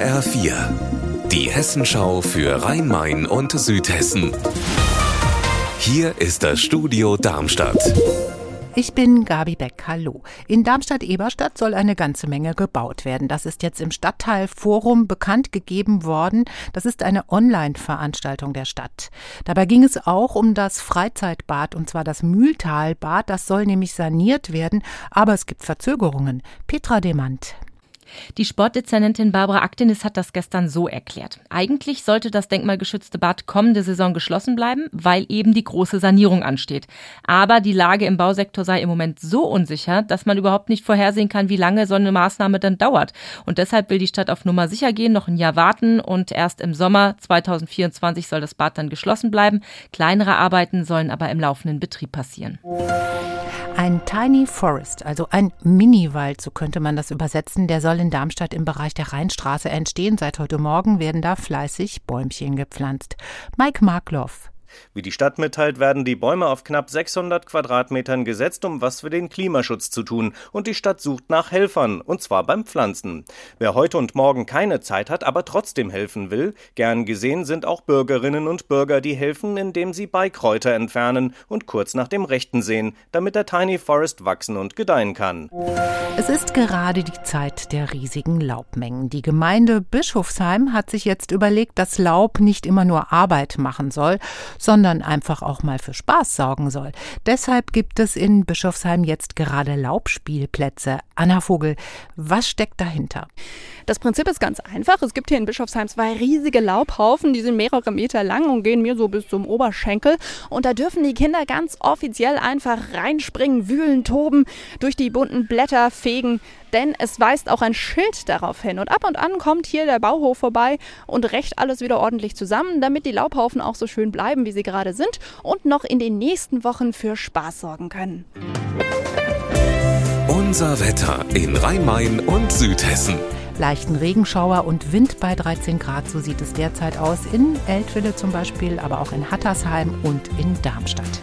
HR4, die Hessenschau für Rhein-Main und Südhessen. Hier ist das Studio Darmstadt. Ich bin Gabi Beck. Hallo. In Darmstadt-Eberstadt soll eine ganze Menge gebaut werden. Das ist jetzt im Stadtteil Forum bekannt gegeben worden. Das ist eine Online-Veranstaltung der Stadt. Dabei ging es auch um das Freizeitbad und zwar das Mühltalbad. Das soll nämlich saniert werden, aber es gibt Verzögerungen. Petra Demand. Die Sportdezernentin Barbara Aktenis hat das gestern so erklärt. Eigentlich sollte das denkmalgeschützte Bad kommende Saison geschlossen bleiben, weil eben die große Sanierung ansteht. Aber die Lage im Bausektor sei im Moment so unsicher, dass man überhaupt nicht vorhersehen kann, wie lange so eine Maßnahme dann dauert. Und deshalb will die Stadt auf Nummer sicher gehen, noch ein Jahr warten und erst im Sommer 2024 soll das Bad dann geschlossen bleiben. Kleinere Arbeiten sollen aber im laufenden Betrieb passieren. Ein Tiny Forest, also ein Mini-Wald, so könnte man das übersetzen, der soll in Darmstadt im Bereich der Rheinstraße entstehen. Seit heute Morgen werden da fleißig Bäumchen gepflanzt. Mike Markloff wie die Stadt mitteilt, werden die Bäume auf knapp 600 Quadratmetern gesetzt, um was für den Klimaschutz zu tun. Und die Stadt sucht nach Helfern, und zwar beim Pflanzen. Wer heute und morgen keine Zeit hat, aber trotzdem helfen will, gern gesehen sind auch Bürgerinnen und Bürger, die helfen, indem sie Beikräuter entfernen und kurz nach dem Rechten sehen, damit der Tiny Forest wachsen und gedeihen kann. Es ist gerade die Zeit der riesigen Laubmengen. Die Gemeinde Bischofsheim hat sich jetzt überlegt, dass Laub nicht immer nur Arbeit machen soll, sondern einfach auch mal für Spaß sorgen soll. Deshalb gibt es in Bischofsheim jetzt gerade Laubspielplätze. Anna Vogel, was steckt dahinter? Das Prinzip ist ganz einfach. Es gibt hier in Bischofsheim zwei riesige Laubhaufen, die sind mehrere Meter lang und gehen mir so bis zum Oberschenkel. Und da dürfen die Kinder ganz offiziell einfach reinspringen, wühlen, toben, durch die bunten Blätter fegen, denn es weist auch ein Schild darauf hin. Und ab und an kommt hier der Bauhof vorbei und rächt alles wieder ordentlich zusammen, damit die Laubhaufen auch so schön bleiben, wie sie gerade sind und noch in den nächsten Wochen für Spaß sorgen können. Unser Wetter in Rhein-Main und Südhessen leichten Regenschauer und Wind bei 13 Grad. So sieht es derzeit aus in Eltville zum Beispiel, aber auch in Hattersheim und in Darmstadt.